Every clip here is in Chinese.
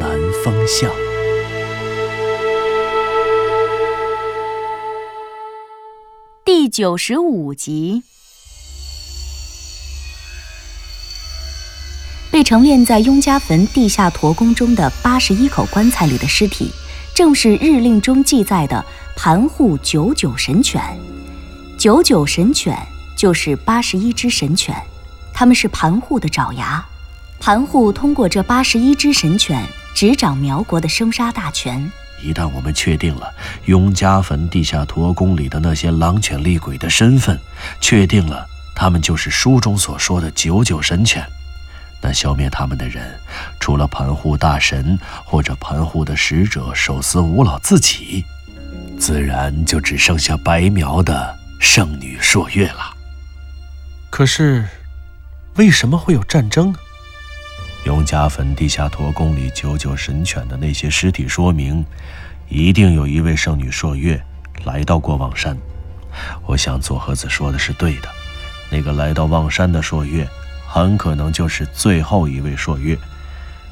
南风向》第九十五集。被陈列在雍家坟地下驼宫中的八十一口棺材里的尸体，正是日令中记载的盘户九九神犬。九九神犬就是八十一只神犬，它们是盘户的爪牙。盘户通过这八十一只神犬，执掌苗国的生杀大权。一旦我们确定了雍家坟地下驼宫里的那些狼犬厉鬼的身份，确定了他们就是书中所说的九九神犬，那消灭他们的人，除了盘户大神或者盘户的使者手撕吴老自己，自然就只剩下白苗的圣女朔月了。可是，为什么会有战争呢？雍家坟地下驼宫里九九神犬的那些尸体说明，一定有一位圣女朔月来到过望山。我想左和子说的是对的，那个来到望山的朔月，很可能就是最后一位朔月。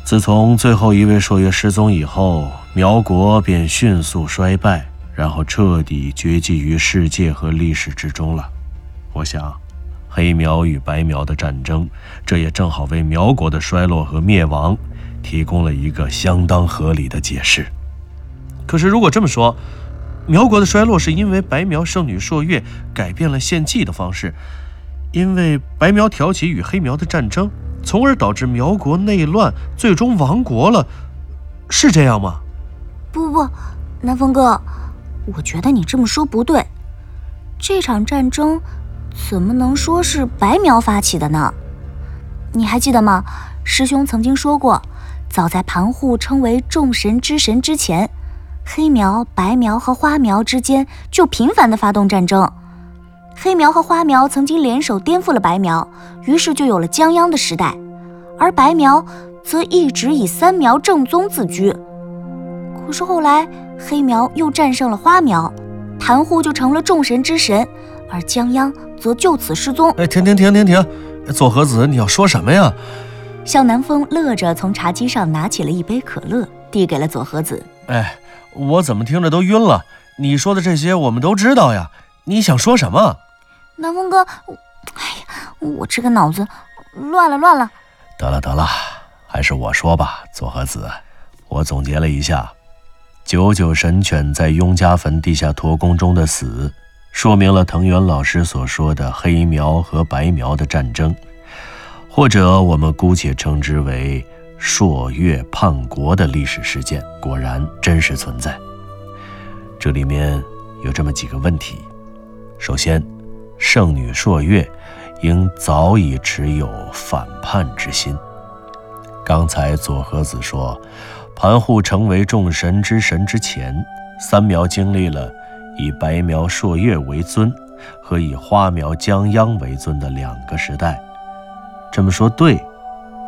自从最后一位朔月失踪以后，苗国便迅速衰败，然后彻底绝迹于世界和历史之中了。我想。黑苗与白苗的战争，这也正好为苗国的衰落和灭亡提供了一个相当合理的解释。可是，如果这么说，苗国的衰落是因为白苗圣女朔月改变了献祭的方式，因为白苗挑起与黑苗的战争，从而导致苗国内乱，最终亡国了，是这样吗？不不，南风哥，我觉得你这么说不对。这场战争。怎么能说是白苗发起的呢？你还记得吗？师兄曾经说过，早在盘户称为众神之神之前，黑苗、白苗和花苗之间就频繁的发动战争。黑苗和花苗曾经联手颠覆了白苗，于是就有了江央的时代。而白苗则一直以三苗正宗自居。可是后来黑苗又战胜了花苗，盘户就成了众神之神，而江央。则就此失踪。哎，停停停停停！左和子，你要说什么呀？向南风乐着从茶几上拿起了一杯可乐，递给了左和子。哎，我怎么听着都晕了？你说的这些我们都知道呀，你想说什么？南风哥，哎呀，我这个脑子乱了乱了。得了得了，还是我说吧，左和子。我总结了一下，九九神犬在雍家坟地下驼宫中的死。说明了藤原老师所说的黑苗和白苗的战争，或者我们姑且称之为朔月叛国的历史事件，果然真实存在。这里面有这么几个问题：首先，圣女朔月应早已持有反叛之心。刚才左和子说，盘户成为众神之神之前，三苗经历了。以白苗朔月为尊，和以花苗江央为尊的两个时代，这么说对，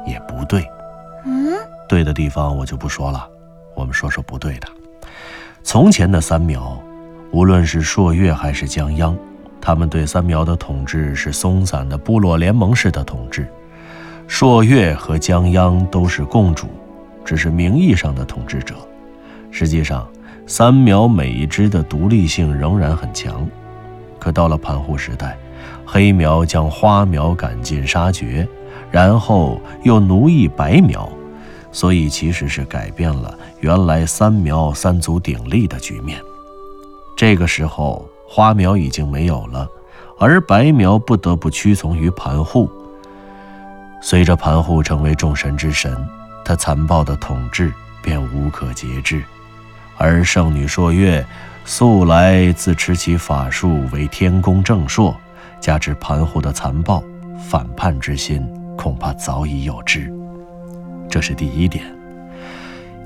也不对。嗯，对的地方我就不说了，我们说说不对的。从前的三苗，无论是朔月还是江央，他们对三苗的统治是松散的部落联盟式的统治。朔月和江央都是共主，只是名义上的统治者，实际上。三苗每一支的独立性仍然很强，可到了盘户时代，黑苗将花苗赶尽杀绝，然后又奴役白苗，所以其实是改变了原来三苗三足鼎立的局面。这个时候，花苗已经没有了，而白苗不得不屈从于盘户。随着盘户成为众神之神，他残暴的统治便无可节制。而圣女朔月素来自持其法术为天宫正朔，加之盘户的残暴反叛之心，恐怕早已有之。这是第一点。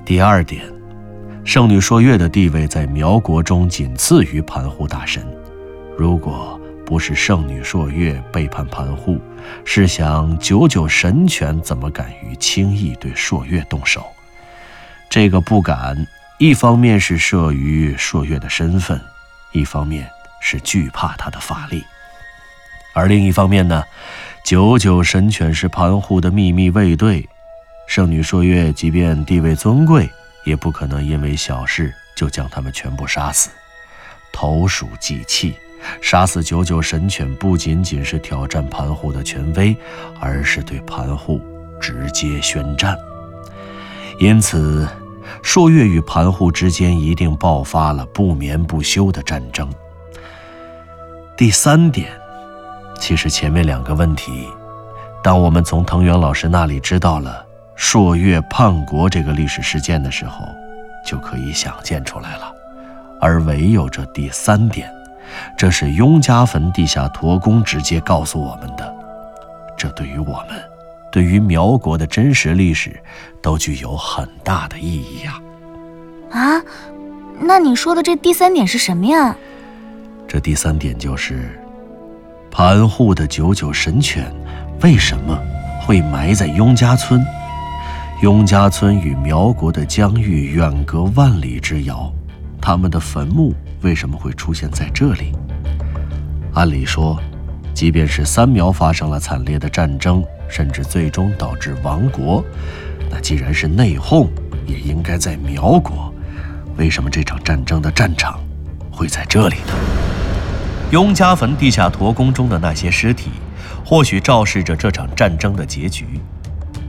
第二点，圣女朔月的地位在苗国中仅次于盘户大神。如果不是圣女朔月背叛盘户，试想九九神权怎么敢于轻易对朔月动手？这个不敢，一方面是慑于朔月的身份，一方面是惧怕他的法力。而另一方面呢，九九神犬是盘户的秘密卫队，圣女朔月即便地位尊贵，也不可能因为小事就将他们全部杀死，投鼠忌器。杀死九九神犬不仅仅是挑战盘户的权威，而是对盘户直接宣战。因此，朔月与盘户之间一定爆发了不眠不休的战争。第三点，其实前面两个问题，当我们从藤原老师那里知道了朔月叛国这个历史事件的时候，就可以想见出来了。而唯有这第三点。这是雍家坟地下驼宫直接告诉我们的，这对于我们，对于苗国的真实历史，都具有很大的意义呀。啊，那你说的这第三点是什么呀？这第三点就是，盘户的九九神犬为什么会埋在雍家村？雍家村与苗国的疆域远隔万里之遥，他们的坟墓。为什么会出现在这里？按理说，即便是三苗发生了惨烈的战争，甚至最终导致亡国，那既然是内讧，也应该在苗国。为什么这场战争的战场会在这里呢？雍家坟地下驼宫中的那些尸体，或许昭示着这场战争的结局，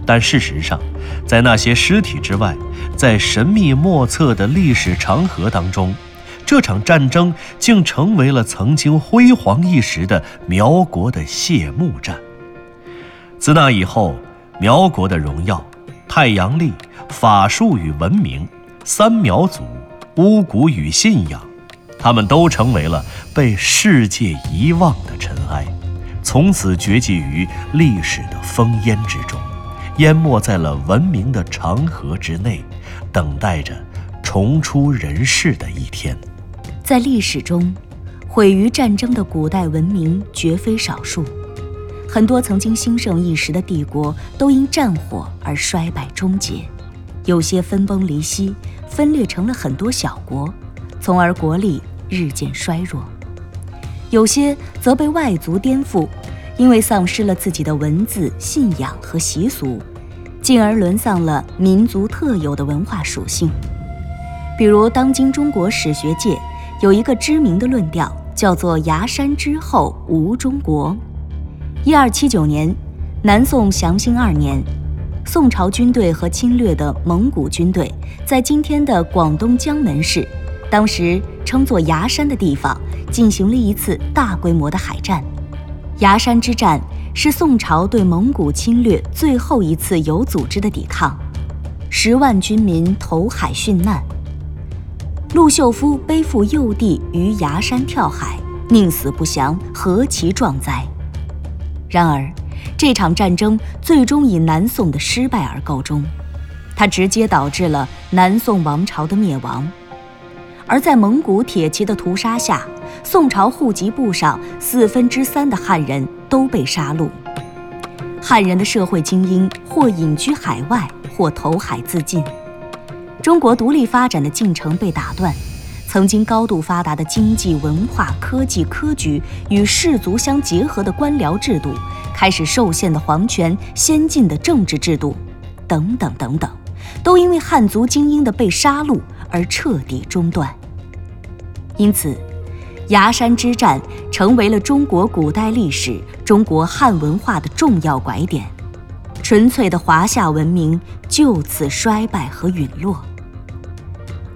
但事实上，在那些尸体之外，在神秘莫测的历史长河当中。这场战争竟成为了曾经辉煌一时的苗国的谢幕战。自那以后，苗国的荣耀、太阳历、法术与文明、三苗族、巫蛊与信仰，他们都成为了被世界遗忘的尘埃，从此绝迹于历史的烽烟之中，淹没在了文明的长河之内，等待着重出人世的一天。在历史中，毁于战争的古代文明绝非少数。很多曾经兴盛一时的帝国都因战火而衰败终结，有些分崩离析，分裂成了很多小国，从而国力日渐衰弱；有些则被外族颠覆，因为丧失了自己的文字、信仰和习俗，进而沦丧了民族特有的文化属性。比如，当今中国史学界。有一个知名的论调，叫做“崖山之后无中国”。一二七九年，南宋祥兴二年，宋朝军队和侵略的蒙古军队在今天的广东江门市，当时称作崖山的地方，进行了一次大规模的海战。崖山之战是宋朝对蒙古侵略最后一次有组织的抵抗，十万军民投海殉难。陆秀夫背负幼弟于崖山跳海，宁死不降，何其壮哉！然而，这场战争最终以南宋的失败而告终，它直接导致了南宋王朝的灭亡。而在蒙古铁骑的屠杀下，宋朝户籍簿上四分之三的汉人都被杀戮，汉人的社会精英或隐居海外，或投海自尽。中国独立发展的进程被打断，曾经高度发达的经济、文化、科技、科举与氏族相结合的官僚制度，开始受限的皇权、先进的政治制度，等等等等，都因为汉族精英的被杀戮而彻底中断。因此，崖山之战成为了中国古代历史、中国汉文化的重要拐点，纯粹的华夏文明就此衰败和陨落。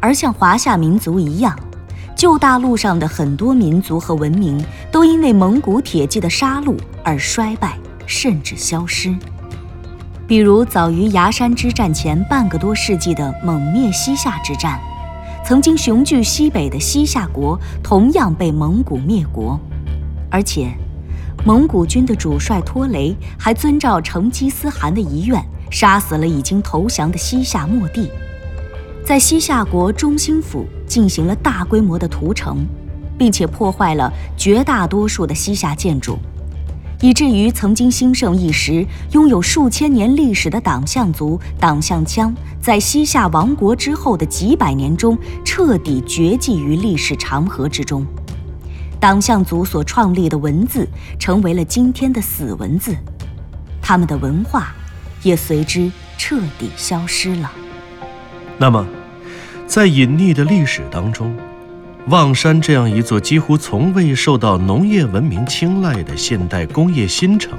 而像华夏民族一样，旧大陆上的很多民族和文明都因为蒙古铁骑的杀戮而衰败，甚至消失。比如，早于崖山之战前半个多世纪的蒙灭西夏之战，曾经雄踞西北的西夏国同样被蒙古灭国，而且，蒙古军的主帅托雷还遵照成吉思汗的遗愿，杀死了已经投降的西夏末帝。在西夏国中心府进行了大规模的屠城，并且破坏了绝大多数的西夏建筑，以至于曾经兴盛一时、拥有数千年历史的党项族党项羌，在西夏亡国之后的几百年中，彻底绝迹于历史长河之中。党项族所创立的文字，成为了今天的死文字，他们的文化也随之彻底消失了。那么，在隐匿的历史当中，望山这样一座几乎从未受到农业文明青睐的现代工业新城，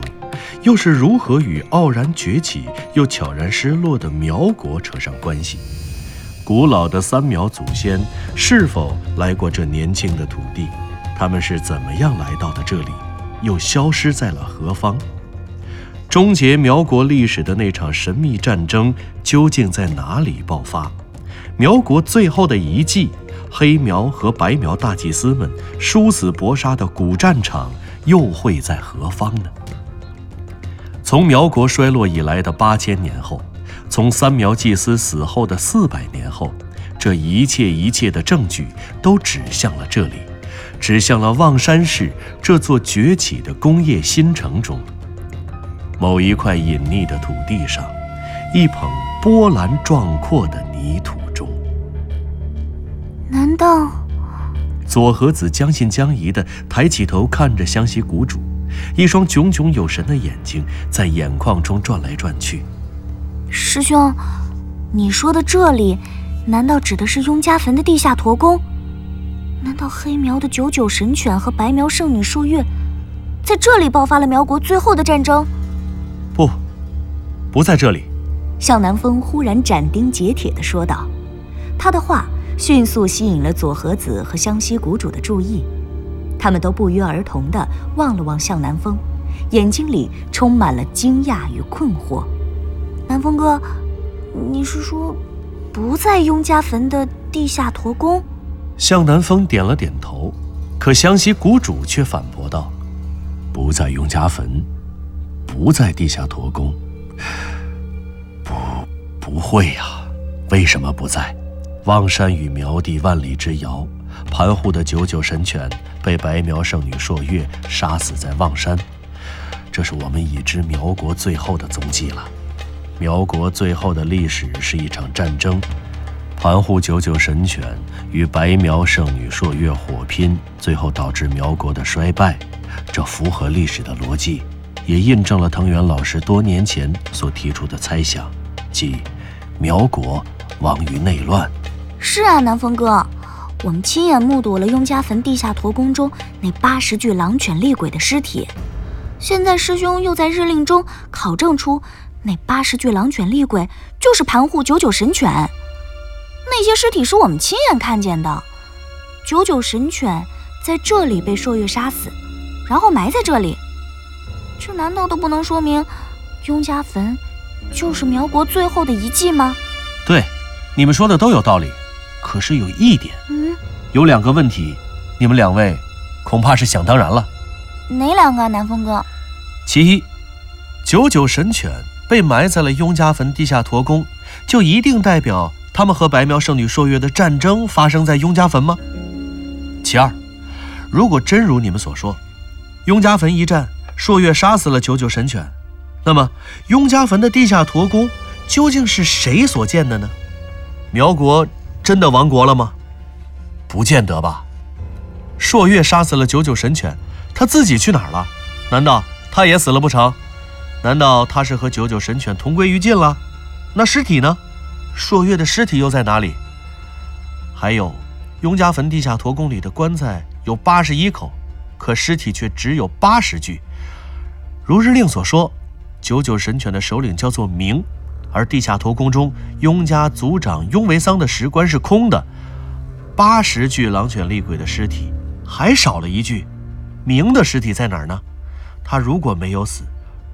又是如何与傲然崛起又悄然失落的苗国扯上关系？古老的三苗祖先是否来过这年轻的土地？他们是怎么样来到的这里，又消失在了何方？终结苗国历史的那场神秘战争究竟在哪里爆发？苗国最后的遗迹，黑苗和白苗大祭司们殊死搏杀的古战场又会在何方呢？从苗国衰落以来的八千年后，从三苗祭司死后的四百年后，这一切一切的证据都指向了这里，指向了望山市这座崛起的工业新城中。某一块隐匿的土地上，一捧波澜壮阔的泥土中，难道？左和子将信将疑地抬起头看着湘西谷主，一双炯炯有神的眼睛在眼眶中转来转去。师兄，你说的这里，难道指的是雍家坟的地下驼宫？难道黑苗的九九神犬和白苗圣女朔月，在这里爆发了苗国最后的战争？不，在这里。向南风忽然斩钉截铁地说道，他的话迅速吸引了左和子和湘西谷主的注意，他们都不约而同地望了望向南风，眼睛里充满了惊讶与困惑。南风哥，你是说不在雍家坟的地下驼宫？向南风点了点头，可湘西谷主却反驳道：“不在雍家坟。”不在地下驼宫，不，不会呀？为什么不在？望山与苗地万里之遥，盘户的九九神犬被白苗圣女朔月杀死在望山，这是我们已知苗国最后的踪迹了。苗国最后的历史是一场战争，盘户九九神犬与白苗圣女朔月火拼，最后导致苗国的衰败，这符合历史的逻辑。也印证了藤原老师多年前所提出的猜想，即苗国亡于内乱。是啊，南风哥，我们亲眼目睹了雍家坟地下驼宫中那八十具狼犬厉鬼的尸体。现在师兄又在日令中考证出，那八十具狼犬厉鬼就是盘户九九神犬。那些尸体是我们亲眼看见的。九九神犬在这里被朔月杀死，然后埋在这里。这难道都不能说明，雍家坟就是苗国最后的遗迹吗？对，你们说的都有道理。可是有一点，嗯，有两个问题，你们两位恐怕是想当然了。哪两个，啊南风哥？其一，九九神犬被埋在了雍家坟地下驼宫，就一定代表他们和白苗圣女朔月的战争发生在雍家坟吗？其二，如果真如你们所说，雍家坟一战。朔月杀死了九九神犬，那么雍家坟的地下驼宫究竟是谁所建的呢？苗国真的亡国了吗？不见得吧。朔月杀死了九九神犬，他自己去哪儿了？难道他也死了不成？难道他是和九九神犬同归于尽了？那尸体呢？朔月的尸体又在哪里？还有，雍家坟地下驼宫里的棺材有八十一口，可尸体却只有八十具。如日令所说，九九神犬的首领叫做明，而地下驼宫中雍家族长雍维桑的石棺是空的，八十具狼犬厉鬼的尸体还少了一具，明的尸体在哪儿呢？他如果没有死，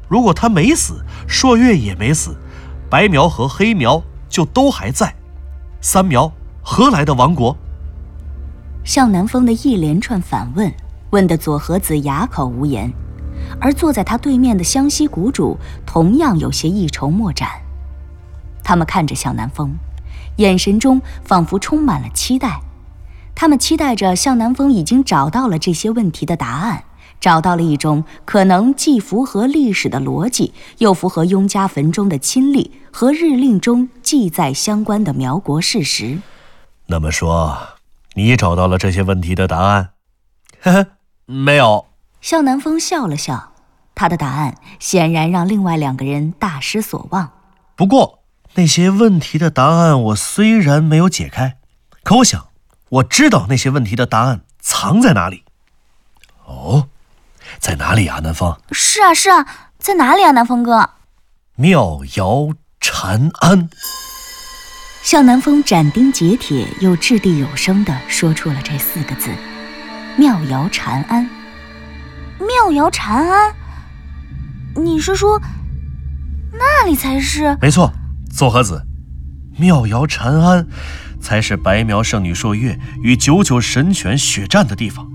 如果他没死，朔月也没死，白苗和黑苗就都还在，三苗何来的亡国？向南风的一连串反问，问得左和子哑口无言。而坐在他对面的湘西谷主同样有些一筹莫展。他们看着向南风，眼神中仿佛充满了期待。他们期待着向南风已经找到了这些问题的答案，找到了一种可能既符合历史的逻辑，又符合雍家坟中的亲历和日令中记载相关的苗国事实。那么说，你找到了这些问题的答案？呵呵，没有。向南风笑了笑，他的答案显然让另外两个人大失所望。不过，那些问题的答案我虽然没有解开，可我想。我知道那些问题的答案藏在哪里。哦，在哪里啊，南风？是啊，是啊，在哪里啊，南风哥？妙瑶禅庵。向南风斩钉截铁又掷地有声地说出了这四个字：妙瑶禅庵。妙瑶禅庵？你是说那里才是？没错，左和子，妙瑶禅庵。才是白苗圣女朔月与九九神犬血战的地方。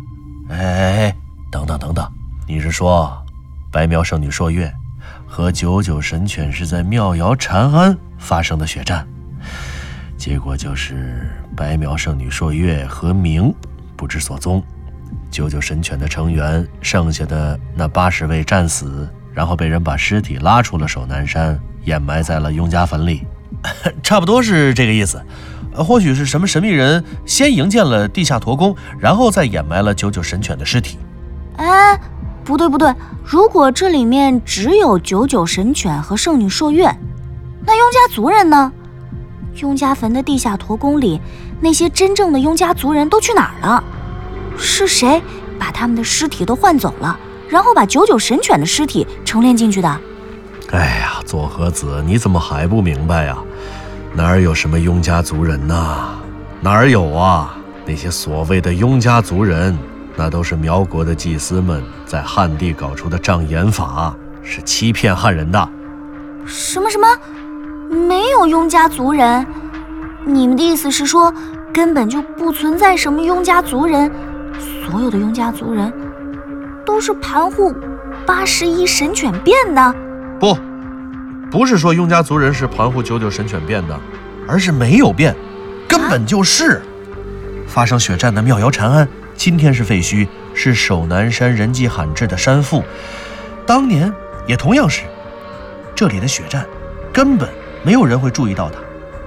哎哎哎，等等等等，你是说白苗圣女朔月和九九神犬是在妙瑶禅庵发生的血战？结果就是白苗圣女朔月和明不知所踪，九九神犬的成员剩下的那八十位战死，然后被人把尸体拉出了守南山，掩埋在了雍家坟里。差不多是这个意思。或许是什么神秘人先营建了地下驼宫，然后再掩埋了九九神犬的尸体。哎，不对不对，如果这里面只有九九神犬和圣女朔月，那雍家族人呢？雍家坟的地下驼宫里，那些真正的雍家族人都去哪儿了？是谁把他们的尸体都换走了，然后把九九神犬的尸体重炼进去的？哎呀，左和子，你怎么还不明白呀？哪儿有什么雍家族人呐？哪儿有啊？那些所谓的雍家族人，那都是苗国的祭司们在汉地搞出的障眼法，是欺骗汉人的。什么什么？没有雍家族人？你们的意思是说，根本就不存在什么雍家族人？所有的雍家族人都是盘户八十一神犬变的？不。不是说雍家族人是盘户九九神犬变的，而是没有变，根本就是发生血战的妙瑶禅庵，今天是废墟，是守南山人迹罕至的山腹，当年也同样是。这里的血战根本没有人会注意到它。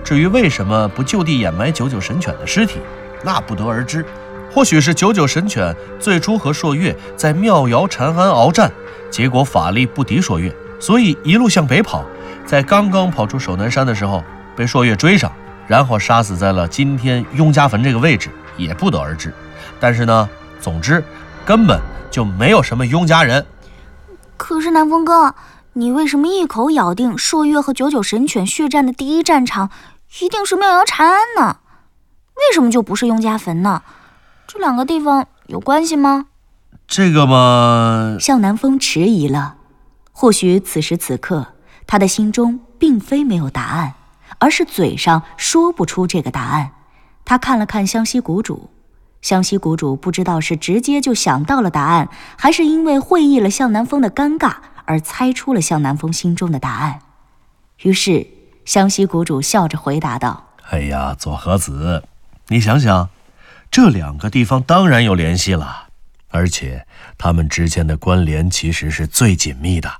至于为什么不就地掩埋九九神犬的尸体，那不得而知。或许是九九神犬最初和朔月在妙瑶禅庵鏖战，结果法力不敌朔月。所以一路向北跑，在刚刚跑出守南山的时候，被朔月追上，然后杀死在了今天雍家坟这个位置，也不得而知。但是呢，总之根本就没有什么雍家人。可是南风哥，你为什么一口咬定朔月和九九神犬血战的第一战场一定是妙瑶禅庵呢？为什么就不是雍家坟呢？这两个地方有关系吗？这个嘛，向南风迟疑了。或许此时此刻，他的心中并非没有答案，而是嘴上说不出这个答案。他看了看湘西谷主，湘西谷主不知道是直接就想到了答案，还是因为会意了向南风的尴尬而猜出了向南风心中的答案。于是，湘西谷主笑着回答道：“哎呀，左和子，你想想，这两个地方当然有联系了，而且他们之间的关联其实是最紧密的。”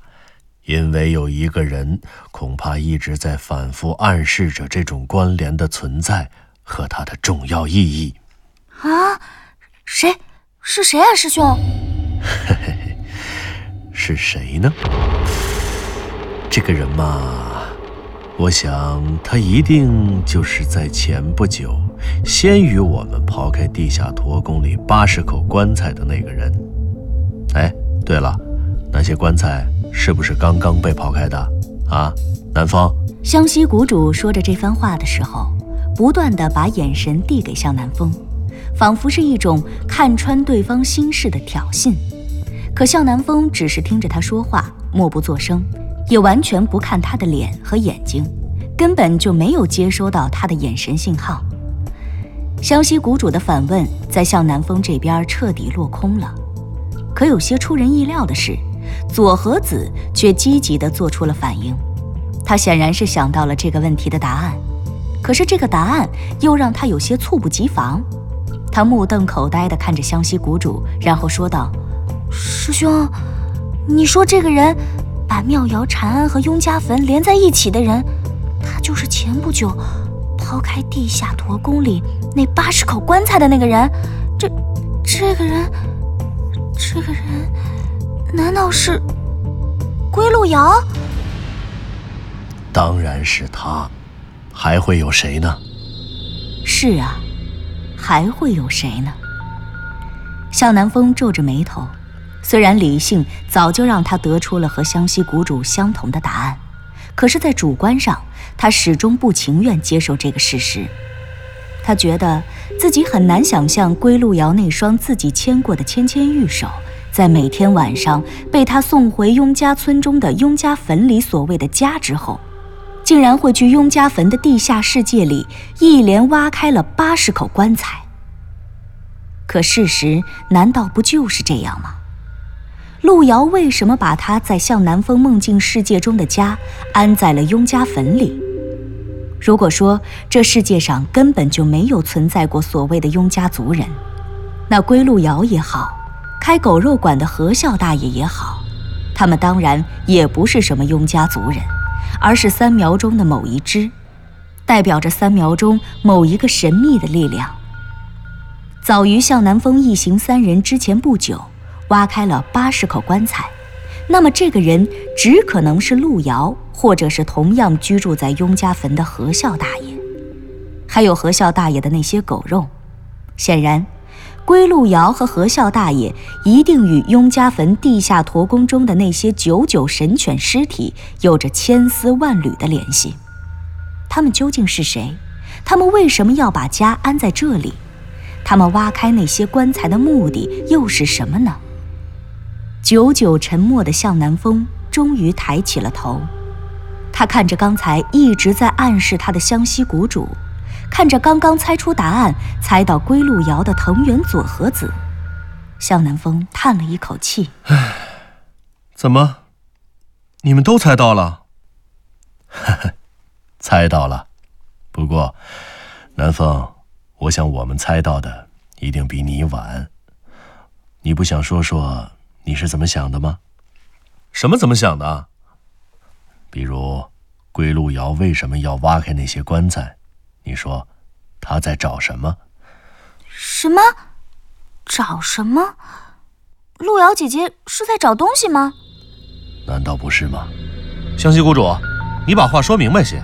因为有一个人，恐怕一直在反复暗示着这种关联的存在和它的重要意义。啊，谁？是谁啊，师兄？嘿嘿嘿，是谁呢？这个人嘛，我想他一定就是在前不久先于我们刨开地下驼宫里八十口棺材的那个人。哎，对了，那些棺材。是不是刚刚被刨开的啊？南方湘西谷主说着这番话的时候，不断的把眼神递给向南风，仿佛是一种看穿对方心事的挑衅。可向南风只是听着他说话，默不作声，也完全不看他的脸和眼睛，根本就没有接收到他的眼神信号。湘西谷主的反问在向南风这边彻底落空了。可有些出人意料的是。左和子却积极地做出了反应，他显然是想到了这个问题的答案。可是这个答案又让他有些猝不及防。他目瞪口呆地看着湘西谷主，然后说道：“师兄，你说这个人把妙瑶禅庵和雍家坟连在一起的人，他就是前不久抛开地下驼宫里那八十口棺材的那个人？这这个人，这个人，难道是归路遥？当然是他，还会有谁呢？是啊。”还会有谁呢？向南风皱着眉头，虽然理性早就让他得出了和湘西谷主相同的答案，可是，在主观上，他始终不情愿接受这个事实。他觉得自己很难想象归路遥那双自己牵过的纤纤玉手，在每天晚上被他送回雍家村中的雍家坟里所谓的家之后。竟然会去雍家坟的地下世界里一连挖开了八十口棺材。可事实难道不就是这样吗？路遥为什么把他在向南风梦境世界中的家安在了雍家坟里？如果说这世界上根本就没有存在过所谓的雍家族人，那归路遥也好，开狗肉馆的何笑大爷也好，他们当然也不是什么雍家族人。而是三苗中的某一支，代表着三苗中某一个神秘的力量。早于向南风一行三人之前不久，挖开了八十口棺材，那么这个人只可能是路遥，或者是同样居住在雍家坟的何孝大爷，还有何孝大爷的那些狗肉。显然。归路遥和何孝大爷一定与雍家坟地下驼宫中的那些九九神犬尸体有着千丝万缕的联系。他们究竟是谁？他们为什么要把家安在这里？他们挖开那些棺材的目的又是什么呢？久久沉默的向南风终于抬起了头，他看着刚才一直在暗示他的湘西谷主。看着刚刚猜出答案、猜到归路遥的藤原佐和子，向南风叹了一口气：“唉，怎么，你们都猜到了？”“呵呵，猜到了。不过，南风，我想我们猜到的一定比你晚。你不想说说你是怎么想的吗？”“什么怎么想的？”“比如，归路遥为什么要挖开那些棺材？”你说，他在找什么？什么？找什么？路遥姐姐是在找东西吗？难道不是吗？湘西谷主，你把话说明白些。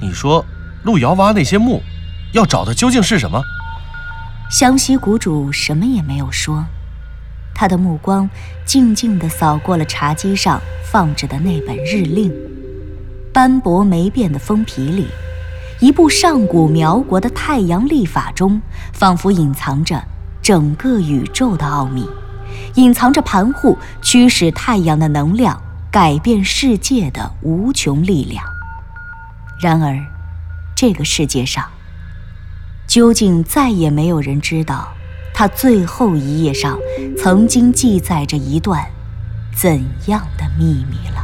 你说，路遥挖那些墓，要找的究竟是什么？湘西谷主什么也没有说，他的目光静静地扫过了茶几上放着的那本日历，斑驳没变的封皮里。一部上古苗国的太阳历法中，仿佛隐藏着整个宇宙的奥秘，隐藏着盘户驱使太阳的能量改变世界的无穷力量。然而，这个世界上，究竟再也没有人知道，它最后一页上曾经记载着一段怎样的秘密了。